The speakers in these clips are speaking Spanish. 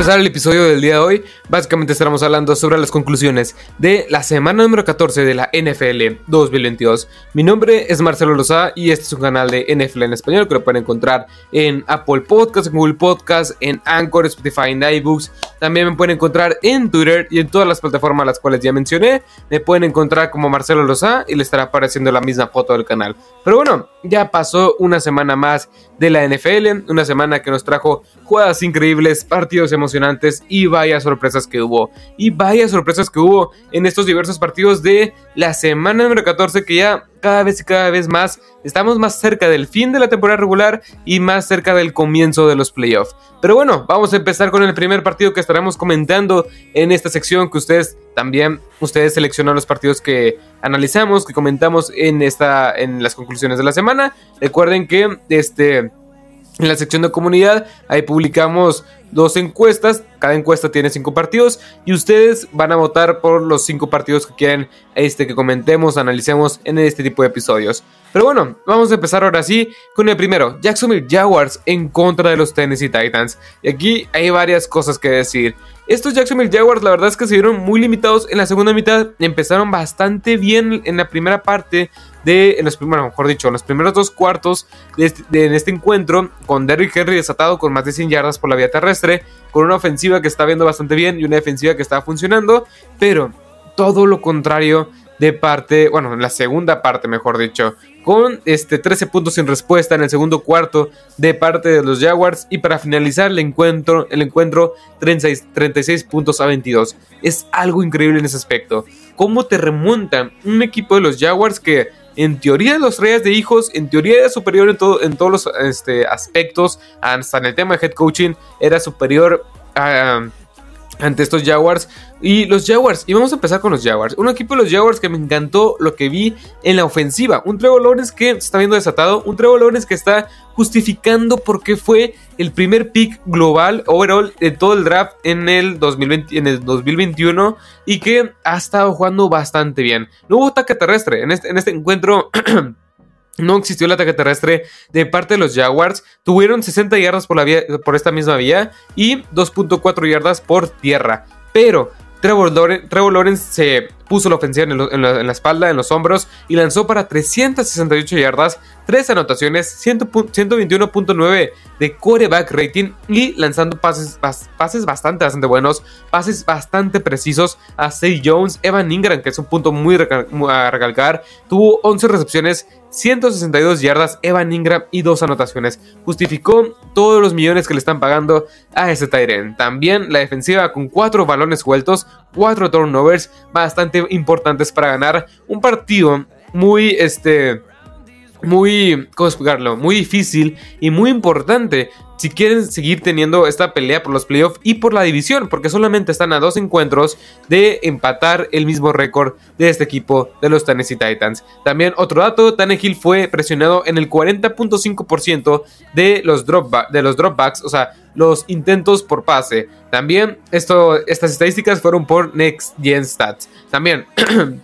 empezar el episodio del día de hoy, básicamente estaremos hablando sobre las conclusiones de la semana número 14 de la NFL 2022. Mi nombre es Marcelo Loza y este es un canal de NFL en español que lo pueden encontrar en Apple Podcasts, en Google Podcasts, en Anchor, Spotify, en iBooks. También me pueden encontrar en Twitter y en todas las plataformas las cuales ya mencioné. Me pueden encontrar como Marcelo Loza y le estará apareciendo la misma foto del canal. Pero bueno, ya pasó una semana más de la NFL, una semana que nos trajo jugadas increíbles, partidos emocionantes y vaya sorpresas que hubo. Y vaya sorpresas que hubo en estos diversos partidos de la semana número 14 que ya cada vez y cada vez más estamos más cerca del fin de la temporada regular y más cerca del comienzo de los playoffs. Pero bueno, vamos a empezar con el primer partido que estaremos comentando en esta sección que ustedes también ustedes seleccionan los partidos que analizamos, que comentamos en esta en las conclusiones de la semana. Recuerden que este en la sección de comunidad ahí publicamos dos encuestas, cada encuesta tiene cinco partidos y ustedes van a votar por los cinco partidos que quieren este que comentemos, analicemos en este tipo de episodios. Pero bueno, vamos a empezar ahora sí con el primero, Jacksonville Jaguars en contra de los Tennessee Titans. Y aquí hay varias cosas que decir. Estos Jacksonville Jaguars la verdad es que se vieron muy limitados en la segunda mitad, empezaron bastante bien en la primera parte de, en los primeros, mejor dicho, en los primeros dos cuartos de este, en este encuentro, con Derrick Henry desatado con más de 100 yardas por la vía terrestre, con una ofensiva que está viendo bastante bien y una defensiva que está funcionando, pero todo lo contrario de parte, bueno, en la segunda parte, mejor dicho, con este 13 puntos sin respuesta en el segundo cuarto de parte de los Jaguars y para finalizar el encuentro, el encuentro 36, 36 puntos a 22. Es algo increíble en ese aspecto. ¿Cómo te remontan un equipo de los Jaguars que en teoría los Reyes de hijos, en teoría era superior en, todo, en todos los este, aspectos, hasta en el tema de head coaching era superior a ante estos Jaguars. Y los Jaguars, y vamos a empezar con los Jaguars. Un equipo de los Jaguars que me encantó lo que vi en la ofensiva. Un Trevor Lawrence que se está viendo desatado. Un Trevor Lawrence que está justificando por qué fue el primer pick global, overall, de todo el draft en el, 2020, en el 2021. Y que ha estado jugando bastante bien. No hubo ataque terrestre en este, en este encuentro. No existió el ataque terrestre de parte de los Jaguars. Tuvieron 60 yardas por, esta misma vía y 2.4 yardas por tierra. Pero Trevor Trevor Lawrence se puso la ofensiva en, la, espalda, en los hombros y lanzó para 368 yardas, 3 anotaciones, 121.9 de quarterback rating y lanzando pases, pases bastante, bastante buenos, pases bastante precisos a Say Jones, Evan Ingram, que es un punto muy a recalcar, tuvo 11 recepciones, 162 yardas, Evan Ingram y 2 anotaciones. Justificó todos los millones que le están pagando a ese Tyren. También la defensiva con 4 balones sueltos, 4 turnovers, bastante importantes para ganar un partido muy, este, muy, ¿cómo? Muy difícil y muy importante si quieren seguir teniendo esta pelea por los playoffs y por la división, porque solamente están a dos encuentros de empatar el mismo récord de este equipo de los Tennessee Titans. También otro dato, Tannehill fue presionado en el 40.5% de los, drop de los dropbacks, o sea, los intentos por pase. También esto, estas estadísticas fueron por Next Gen Stats. También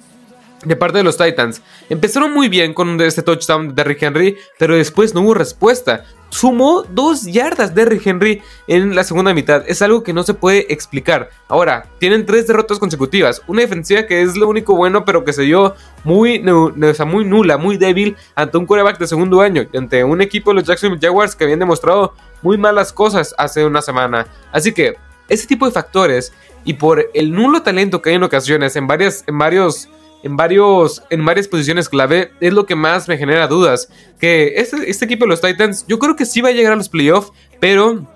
de parte de los Titans. Empezaron muy bien con este touchdown de Derrick Henry, pero después no hubo respuesta. Sumó dos yardas Derrick Henry en la segunda mitad. Es algo que no se puede explicar. Ahora, tienen tres derrotas consecutivas. Una defensiva que es lo único bueno, pero que se dio muy, muy nula, muy débil ante un quarterback de segundo año. Ante un equipo de los Jacksonville Jaguars que habían demostrado muy malas cosas hace una semana. Así que, ese tipo de factores y por el nulo talento que hay en ocasiones en, varias, en varios en, varios, en varias posiciones clave es lo que más me genera dudas. Que este, este equipo de los Titans, yo creo que sí va a llegar a los playoffs, pero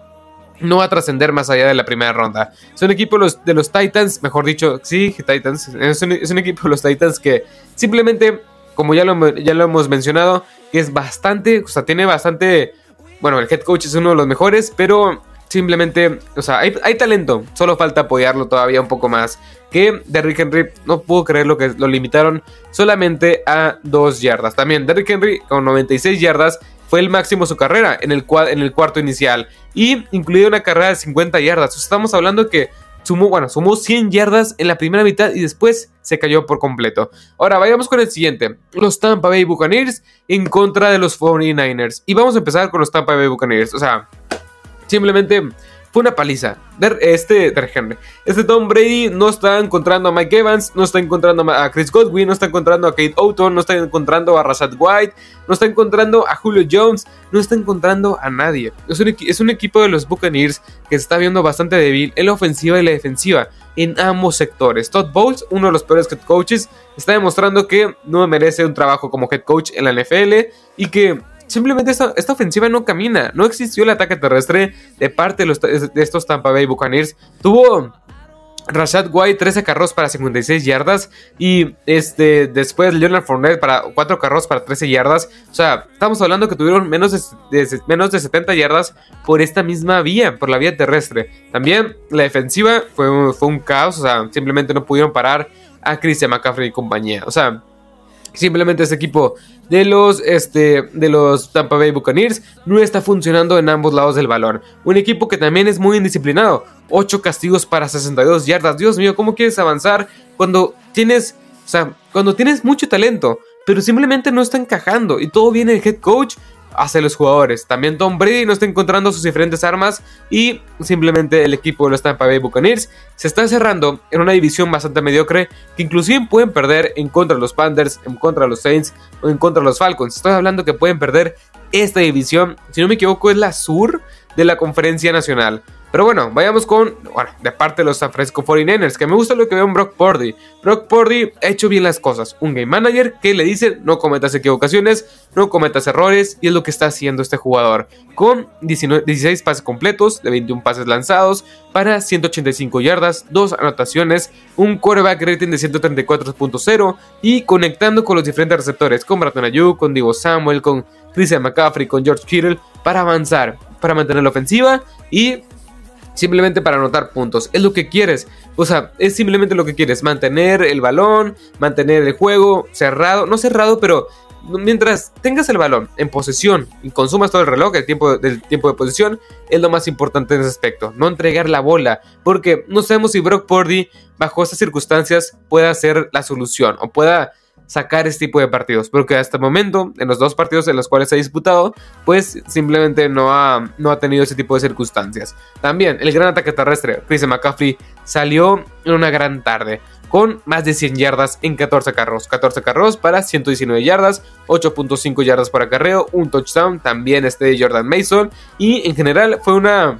no va a trascender más allá de la primera ronda. Es un equipo de los, Titans, mejor dicho, sí, Titans. Es un, es un, equipo de los Titans que simplemente, como ya lo, ya lo hemos mencionado, es bastante, o sea, tiene bastante. Bueno, el head coach es uno de los mejores, pero simplemente, o sea, hay, hay, talento, solo falta apoyarlo todavía un poco más. Que Derrick Henry, no puedo creer lo que lo limitaron solamente a 2 yardas. También Derrick Henry con 96 yardas fue el máximo de su carrera en el, en el cuarto inicial. Y incluido una carrera de 50 yardas. Estamos hablando que sumó, bueno, sumó 100 yardas en la primera mitad y después se cayó por completo. Ahora vayamos con el siguiente. Los Tampa Bay Buccaneers en contra de los 49ers. Y vamos a empezar con los Tampa Bay Buccaneers. O sea, Simplemente fue una paliza. Este, este Tom Brady no está encontrando a Mike Evans, no está encontrando a Chris Godwin, no está encontrando a Kate Oughton, no está encontrando a Rashad White, no está encontrando a Julio Jones, no está encontrando a nadie. Es un, es un equipo de los Buccaneers que se está viendo bastante débil en la ofensiva y la defensiva en ambos sectores. Todd Bowles, uno de los peores head coaches, está demostrando que no merece un trabajo como head coach en la NFL y que simplemente esta, ofensiva no camina. No existió el ataque terrestre de parte de, de estos Tampa Bay Buccaneers. Tuvo Rashad White 13 carros para 56 yardas y este después Leonard Fournette para 4 carros para 13 yardas. O sea, estamos hablando que tuvieron menos de, menos de 70 yardas por esta misma vía, por la vía terrestre. También la defensiva fue, fue un caos, o sea, simplemente no pudieron parar a Christian McCaffrey y compañía. O sea, Simplemente este equipo de los, este, de los Tampa Bay Buccaneers no está funcionando en ambos lados del balón. Un equipo que también es muy indisciplinado. 8 castigos para 62 yardas. Dios mío, ¿cómo quieres avanzar cuando tienes, o sea, cuando tienes mucho talento, pero simplemente no está encajando y todo viene del head coach hacia los jugadores. También Tom Brady no está encontrando sus diferentes armas y simplemente el equipo de los Tampa Bay Buccaneers se está cerrando en una división bastante mediocre que inclusive pueden perder en contra de los Panthers, en contra de los Saints o en contra de los Falcons. Estoy hablando que pueden perder esta división, si no me equivoco es la sur de la conferencia nacional. Pero bueno, vayamos con, bueno, de parte de los San Francisco 49ers, que me gusta lo que veo en Brock Purdy. Brock Purdy ha hecho bien las cosas. Un game manager que le dice no cometas equivocaciones, no cometas errores, y es lo que está haciendo este jugador. Con 16 pases completos, de 21 pases lanzados, para 185 yardas, 2 anotaciones, un quarterback rating de 134.0 y conectando con los diferentes receptores, con Ayuk, con Divo Samuel, con Christian McCaffrey, con George Kittle, para avanzar, para mantener la ofensiva y simplemente para anotar puntos. Es lo que quieres. O sea, es simplemente lo que quieres. Mantener el balón, mantener el juego cerrado. No cerrado, pero mientras tengas el balón en posesión y consumas todo el reloj, el tiempo, del tiempo de posesión, es lo más importante en ese aspecto. No entregar la bola. Porque no sabemos si Brock Purdy, bajo estas circunstancias, pueda ser la solución o pueda sacar este tipo de partidos, porque hasta el momento, en los dos partidos en los cuales se ha disputado, pues simplemente no ha, no ha tenido ese tipo de circunstancias. También el gran ataque terrestre, Chris McCaffrey, salió en una gran tarde con más de 100 yardas en 14 carros. 14 carros para 119 yardas, 8.5 yardas por acarreo, un touchdown, también este de Jordan Mason. Y en general fue una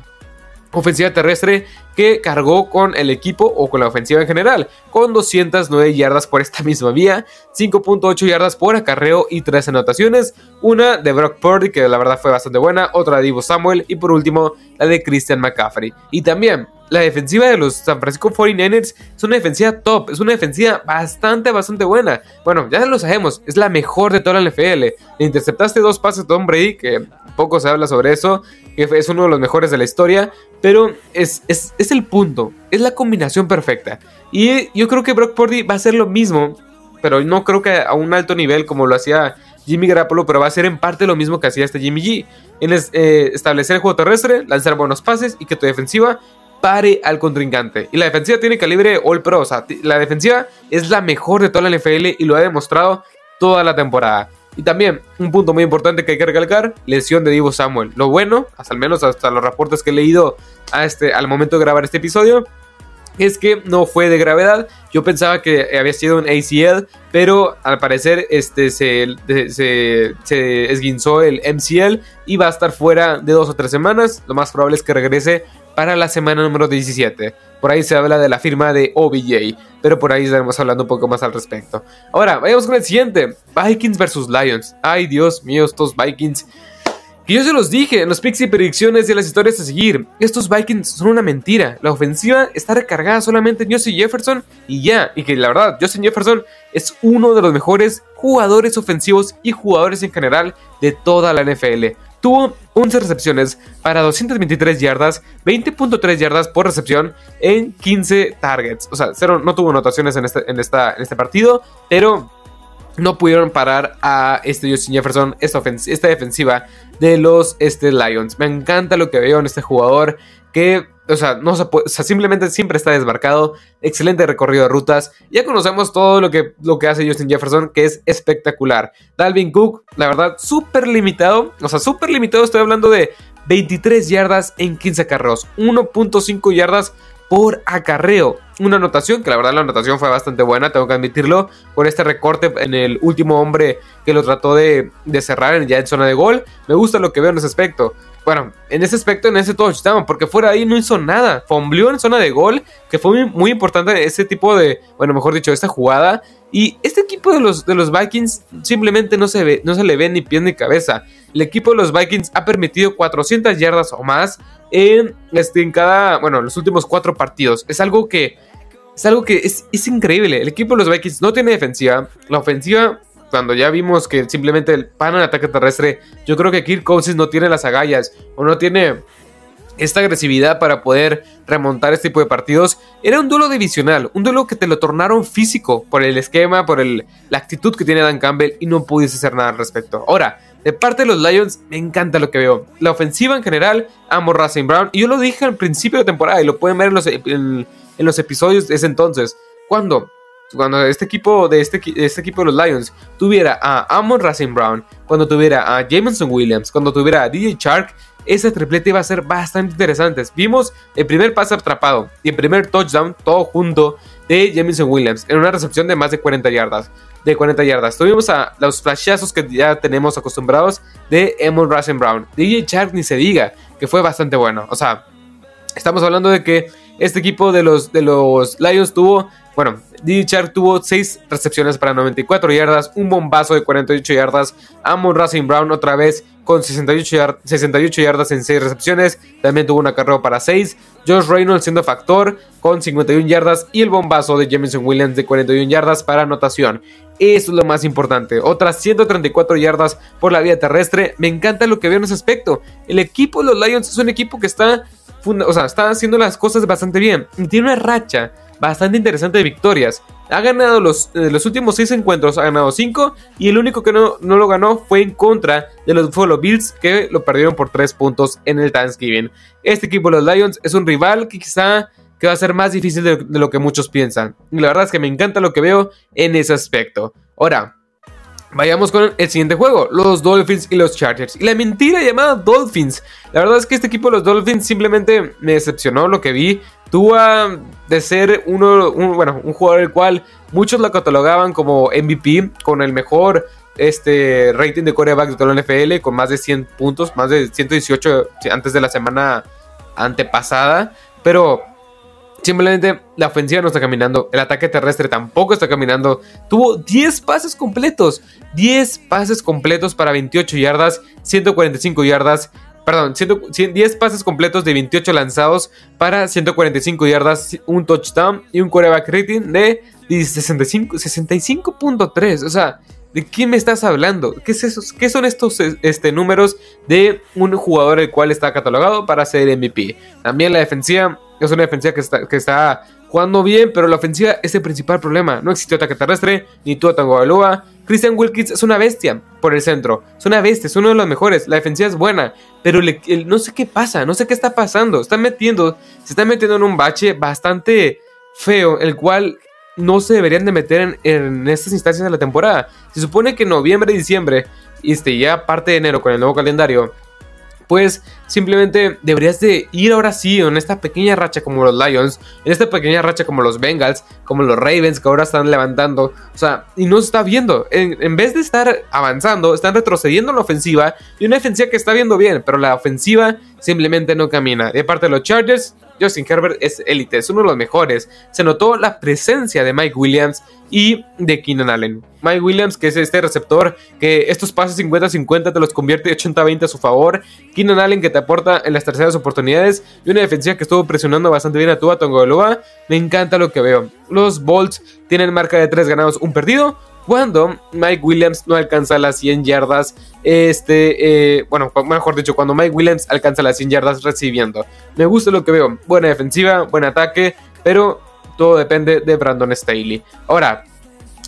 ofensiva terrestre que cargó con el equipo o con la ofensiva en general, con 209 yardas por esta misma vía, 5.8 yardas por acarreo y 3 anotaciones, una de Brock Purdy que la verdad fue bastante buena, otra de Divo Samuel y por último la de Christian McCaffrey. Y también la defensiva de los San Francisco 49ers es una defensiva top, es una defensiva bastante, bastante buena. Bueno, ya lo sabemos, es la mejor de toda la NFL. Le interceptaste dos pases de Tom Brady, que poco se habla sobre eso, es uno de los mejores de la historia, pero es, es, es el punto, es la combinación perfecta. Y yo creo que Brock Purdy va a hacer lo mismo, pero no creo que a un alto nivel como lo hacía Jimmy Garoppolo, pero va a ser en parte lo mismo que hacía este Jimmy G. En eh, establecer el juego terrestre, lanzar buenos pases y que tu defensiva pare al contrincante. Y la defensiva tiene calibre All Pro. O sea, la defensiva es la mejor de toda la NFL y lo ha demostrado toda la temporada. Y también, un punto muy importante que hay que recalcar, lesión de Divo Samuel. Lo bueno, hasta al menos hasta los reportes que he leído a este, al momento de grabar este episodio, es que no fue de gravedad. Yo pensaba que había sido un ACL, pero al parecer este, se, se, se, esguinzó el MCL y va a estar fuera de dos o tres semanas. Lo más probable es que regrese para la semana número 17. Por ahí se habla de la firma de OBJ, pero por ahí estaremos hablando un poco más al respecto. Ahora, vayamos con el siguiente: Vikings versus Lions. Ay, Dios mío, estos Vikings. Que yo se los dije en los picks y predicciones y las historias a seguir. Estos Vikings son una mentira. La ofensiva está recargada solamente en Justin Jefferson y ya. Y que la verdad, Justin Jefferson es uno de los mejores jugadores ofensivos y jugadores en general de toda la NFL. Tuvo 11 recepciones para 223 yardas, 20.3 yardas por recepción en 15 targets. O sea, cero, no tuvo anotaciones en este, en, esta, en este partido, pero no pudieron parar a este Justin Jefferson, esta, esta defensiva de los este, Lions. Me encanta lo que veo en este jugador que o sea, no simplemente siempre está desbarcado. Excelente recorrido de rutas. Ya conocemos todo lo que, lo que hace Justin Jefferson, que es espectacular. Dalvin Cook, la verdad, súper limitado. O sea, súper limitado. Estoy hablando de 23 yardas en 15 acarreos, 1.5 yardas por acarreo. Una anotación, que la verdad la anotación fue bastante buena, tengo que admitirlo, por este recorte en el último hombre que lo trató de, cerrar ya en zona de gol. Me gusta lo que veo en ese aspecto. Bueno, en ese aspecto, en ese touchdown, porque fuera ahí no hizo nada. Fombleó en zona de gol, que fue muy, importante ese tipo de, bueno, mejor dicho, esta jugada. Y este equipo de los, de los Vikings simplemente no se, ve, no se le ve ni pie ni cabeza. El equipo de los Vikings ha permitido 400 yardas o más en, este, en cada, bueno, los últimos cuatro partidos. Es algo que, es algo que es, es increíble. El equipo de los Vikings no tiene defensiva. La ofensiva cuando ya vimos que simplemente pan en ataque terrestre, yo creo que Kirk Cousins no tiene las agallas o no tiene esta agresividad para poder remontar este tipo de partidos. Era un duelo divisional, un duelo que te lo tornaron físico por el esquema, por la actitud que tiene Dan Campbell y no pudiste hacer nada al respecto. Ahora, de parte de los Lions, me encanta lo que veo. La ofensiva en general, amo Racing Brown. Y yo lo dije al principio de temporada y lo pueden ver en los, en los episodios de ese entonces. Cuando cuando este equipo de este, este, equipo de los Lions tuviera a Amon Racing Brown, cuando tuviera a Jameson Williams, cuando tuviera a DJ Shark, ese triplete iba a ser bastante interesante. Vimos el primer pase atrapado y el primer touchdown todo junto de Jameson Williams en una recepción de más de 40 yardas. De 40 yardas. Tuvimos a los flashazos que ya tenemos acostumbrados de Amon Racing Brown. DJ Shark ni se diga que fue bastante bueno. O sea, estamos hablando de que este equipo de los, de los Lions tuvo bueno, DJ Chark tuvo 6 recepciones para 94 yardas, un bombazo de 48 yardas. Amon Racing Brown otra vez con 68, 68 yardas en 6 recepciones. También tuvo una carrera para 6. Josh Reynolds siendo factor con 51 yardas. Y el bombazo de Jameson Williams de 41 yardas para anotación. Eso es lo más importante. Otras 134 yardas por la vía terrestre. Me encanta lo que veo en ese aspecto. El equipo de los Lions es un equipo que está, o sea, está haciendo las cosas bastante bien. Tiene una racha bastante interesante de victorias. Ha ganado los, eh, los últimos 6 encuentros, ha ganado 5 y el único que no, no lo ganó fue en contra de los Buffalo Bills que lo perdieron por 3 puntos en el Thanksgiving. Este equipo de los Lions es un rival que quizá que va a ser más difícil de, de lo que muchos piensan. Y la verdad es que me encanta lo que veo en ese aspecto. Ahora, Vayamos con el siguiente juego, los Dolphins y los Chargers. Y la mentira llamada Dolphins. La verdad es que este equipo de los Dolphins simplemente me decepcionó lo que vi. Tuvo de ser uno, un, bueno, un jugador el cual muchos lo catalogaban como MVP, con el mejor este, rating de coreback de toda la NFL, con más de 100 puntos, más de 118 antes de la semana antepasada. Pero Simplemente la ofensiva no está caminando, el ataque terrestre tampoco está caminando. Tuvo 10 pases completos, 10 pases completos para 28 yardas, 145 yardas, perdón, 10 pases completos de 28 lanzados para 145 yardas, un touchdown y un quarterback rating de 65.3. o sea, ¿de qué me estás hablando? ¿Qué? ¿Qué son estos este, números de un jugador el cual está catalogado para ser MVP? También la defensiva es una defensiva que está, que está jugando bien, pero la ofensiva es el principal problema. No existió ataque terrestre, ni tú Tango Baloa. Christian Wilkins es una bestia por el centro. Es una bestia, es uno de los mejores. La defensiva es buena, pero no sé qué pasa, no sé qué está pasando. Están metiendo, se están metiendo en un bache bastante feo, el cual no se deberían de meter en, estas instancias de la temporada. Se supone que noviembre y diciembre, este, ya parte de enero con el nuevo calendario, pues simplemente deberías de ir ahora sí en esta pequeña racha como los Lions, en esta pequeña racha como los Bengals, como los Ravens que ahora están levantando, o sea, y no se está viendo, en, vez de estar avanzando, están retrocediendo en la ofensiva y una defensiva que está viendo bien, pero la ofensiva simplemente no camina. De parte de los Chargers, Justin Herbert es élite, es uno de los mejores. Se notó la presencia de Mike Williams y de Keenan Allen. Mike Williams, que es este receptor que estos pases 50-50 te los convierte 80-20 a su favor. Keenan Allen, que te aporta en las terceras oportunidades. Y una defensiva que estuvo presionando bastante bien a Tua Tongoloa. Me encanta lo que veo. Los Bolts tienen marca de 3 ganados, un perdido cuando Mike Williams no alcanza las 100 yardas, este, eh, bueno, mejor dicho, cuando Mike Williams alcanza las 100 yardas recibiendo. Me gusta lo que veo, buena defensiva, buen ataque, pero todo depende de Brandon Staley. Ahora,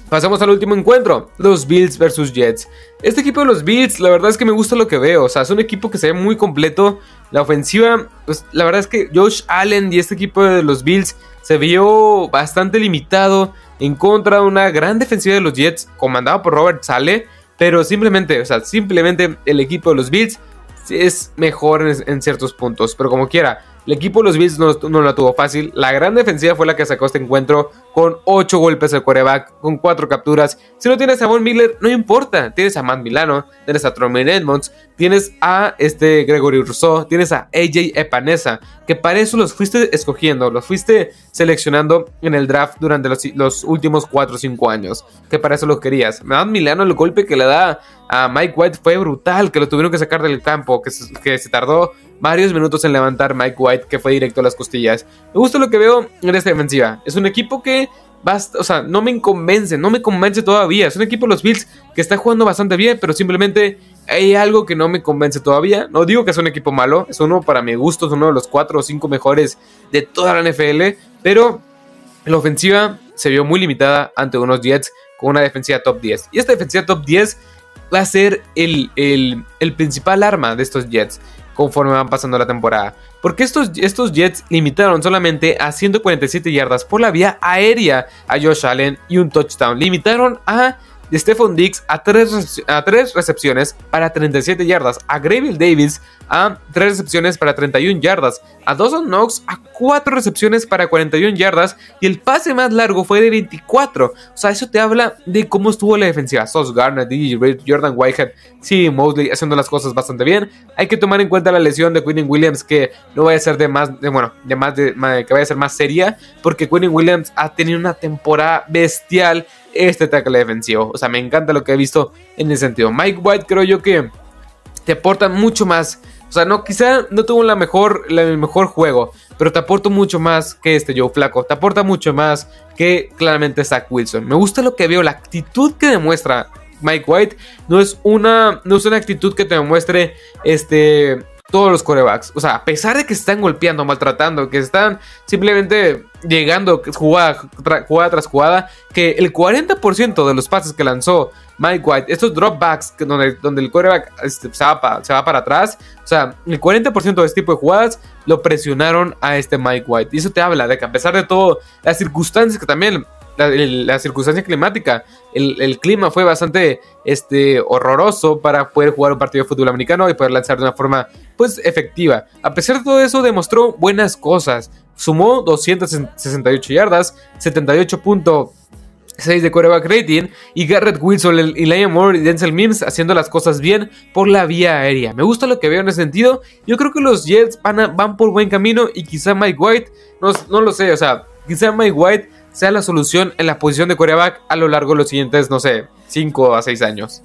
Pasamos al último encuentro, los Bills versus Jets. Este equipo de los Bills, la verdad es que me gusta lo que veo. O sea, es un equipo que se ve muy completo. La ofensiva, pues la verdad es que Josh Allen y este equipo de los Bills se vio bastante limitado en contra de una gran defensiva de los Jets comandado por Robert Sale, pero simplemente, o sea, simplemente el equipo de los Bills es mejor en, ciertos puntos, pero como quiera, el equipo de los Bills no, no la tuvo fácil. La gran defensiva fue la que sacó este encuentro con 8 golpes al quarterback, con 4 capturas. Si no tienes a Von Miller, no importa. Tienes a Matt Milano, tienes a Troman Edmonds, tienes a este Gregory Rousseau, tienes a AJ Epanesa, que para eso los fuiste escogiendo, los fuiste seleccionando en el draft durante los, últimos 4 o 5 años, que para eso lo querías. Matt Milano, el golpe que le da a Mike White fue brutal, que lo tuvieron que sacar del campo, que se tardó varios minutos en levantar Mike White, que fue directo a las costillas. Me gusta lo que veo en esta defensiva. Es un equipo que basta, o sea, no me convence, no me convence todavía. Es un equipo de los Bills que está jugando bastante bien, pero simplemente hay algo que no me convence todavía. No digo que es un equipo malo, es uno para mi gusto, es uno de los 4 o 5 mejores de toda la NFL, pero la ofensiva se vio muy limitada ante unos Jets con una defensiva top 10. Y esta defensiva top 10 va a ser el, el, el principal arma de estos Jets conforme van pasando la temporada. Porque estos, estos Jets limitaron solamente a 147 yardas por la vía aérea a Josh Allen y un touchdown. Limitaron a de Stephon Diggs a 3 a tres recepciones para 37 yardas, a Greville Davis a 3 recepciones para 31 yardas, a Dawson Knox a 4 recepciones para 41 yardas y el pase más largo fue de 24. O sea, eso te habla de cómo estuvo la defensiva. Sos Garner, DJ Reed, Jordan Whitehead, sí, Mosley haciendo las cosas bastante bien. Hay que tomar en cuenta la lesión de Quinn Williams que no vaya a ser de más, de, bueno, de más de, que vaya a ser más seria porque Quinn Williams ha tenido una temporada bestial este tackle defensivo. O sea, me encanta lo que he visto en ese sentido. Mike White creo yo que te aporta mucho más. O sea, no, quizá no tuvo la mejor, el mejor juego, pero te aporta mucho más que este Joe Flaco. Te aporta mucho más que claramente Zach Wilson. Me gusta lo que veo, la actitud que demuestra Mike White. No es una, no es una actitud que te demuestre este, todos los corebacks. O sea, a pesar de que se están golpeando, maltratando, que están simplemente llegando jugada, jugada tras jugada, que el 40% de los pases que lanzó Mike White, estos dropbacks donde, donde el quarterback este, se, va para, atrás, o sea, el 40% de este tipo de jugadas lo presionaron a este Mike White. Y eso te habla de que a pesar de todo, las circunstancias que también la, circunstancia climática. El, clima fue bastante este, horroroso para poder jugar un partido de fútbol americano y poder lanzar de una forma pues efectiva. A pesar de todo eso, demostró buenas cosas. Sumó 268 yardas, 78.6 de quarterback rating y Garrett Wilson, Elijah Moore y Denzel Mims haciendo las cosas bien por la vía aérea. Me gusta lo que veo en ese sentido. Yo creo que los Jets van, van por buen camino y quizá Mike White, no, no lo sé, o sea, quizá Mike White sea la solución en la posición de quarterback a lo largo de los siguientes, no sé, 5 a 6 años.